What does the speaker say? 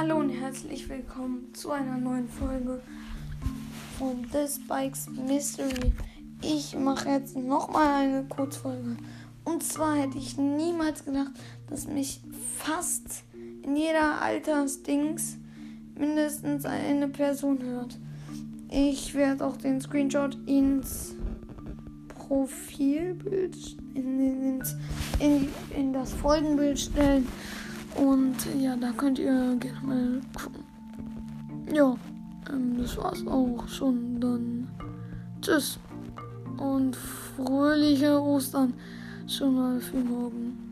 Hallo und herzlich willkommen zu einer neuen Folge von This Bikes Mystery. Ich mache jetzt nochmal eine Kurzfolge. Und zwar hätte ich niemals gedacht, dass mich fast in jeder Altersdings mindestens eine Person hört. Ich werde auch den Screenshot ins Profilbild, in, in, in das Folgenbild stellen. Und ja, da könnt ihr gerne mal gucken. Ja, ähm, das war's auch schon. Dann tschüss. Und fröhliche Ostern schon mal für morgen.